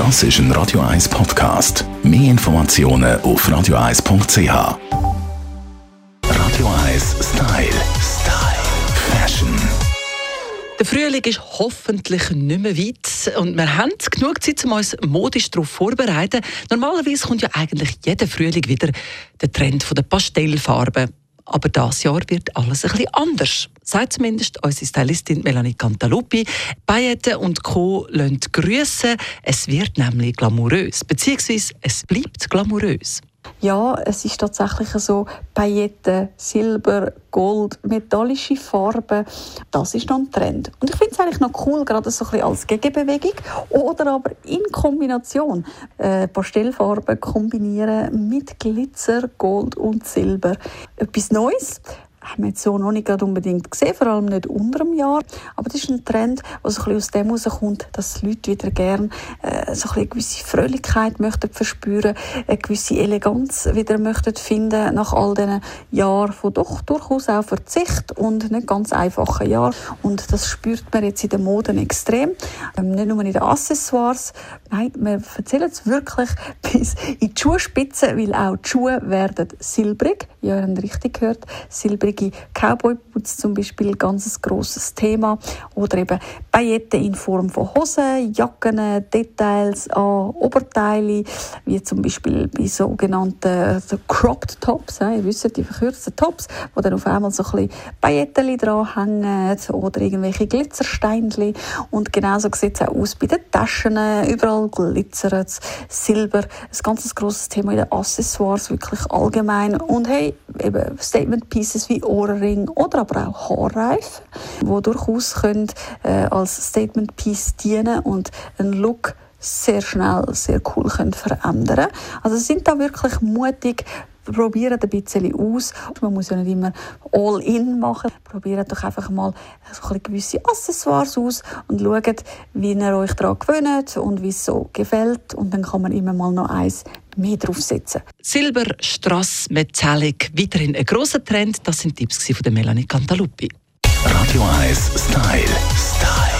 Das ist ein Radio 1 Podcast. Mehr Informationen auf radio1.ch. Radio 1 Style. Style. Fashion. Der Frühling ist hoffentlich nicht mehr weit und wir haben genug Zeit, um uns modisch darauf vorzubereiten. Normalerweise kommt ja eigentlich jeden Frühling wieder der Trend der Pastellfarben. Aber das Jahr wird alles ein bisschen anders. Sagt zumindest unsere Stylistin Melanie Cantaluppi. Pailletten und Co. lassen grüßen. Es wird nämlich glamourös. Beziehungsweise es bleibt glamourös. Ja, es ist tatsächlich so, Pailletten, Silber, Gold, metallische Farben, das ist dann Trend. Und ich finde es eigentlich noch cool, gerade so ein als Gegenbewegung oder aber in Kombination. Äh, Pastellfarben kombinieren mit Glitzer, Gold und Silber. Etwas Neues haben wir jetzt so noch nicht unbedingt gesehen, vor allem nicht unter dem Jahr. Aber das ist ein Trend, der so ein aus dem herauskommt, dass die Leute wieder gerne äh, so ein eine gewisse Fröhlichkeit möchten verspüren, eine gewisse Eleganz wieder möchten finden nach all diesen Jahren von doch durchaus auch Verzicht und nicht ganz einfachen Jahren. Und das spürt man jetzt in der Mode extrem. Ähm, nicht nur in den Accessoires, nein, wir erzählen es wirklich bis in die Schuhspitzen, weil auch die Schuhe werden silbrig. Ja, ihr habt richtig gehört, silbrig silbrige Cowboy-Boots zum Beispiel, ganz ein grosses Thema. Oder eben Pailletten in Form von Hosen, Jacken, Details an Oberteile, wie zum Beispiel bei sogenannten so Cropped Tops, ihr wisst, die verkürzten Tops, wo dann auf einmal so ein bisschen Pailletten dranhängen oder irgendwelche Glitzersteinchen. Und genauso sieht es auch aus bei den Taschen, überall glitzert es, Silber, ein ganz grosses Thema in den Accessoires, wirklich allgemein. Und hey, eben Statement Pieces wie Ohrring oder aber auch Haarreifen, die durchaus können, äh, als Statement Piece dienen und einen Look sehr schnell, sehr cool können verändern Also sind da wirklich mutig, probiert ein bisschen aus. Man muss ja nicht immer all in machen. Probiert doch einfach mal so ein gewisse Accessoires aus und schaut, wie ihr euch daran gewöhnt und wie es so gefällt. Und dann kann man immer mal noch eins mehr draufsetzen. Silber, Strass, Metallic, weiterhin ein grosser Trend. Das sind Tipps von Melanie Cantaluppi. Radio 1 Style. Style.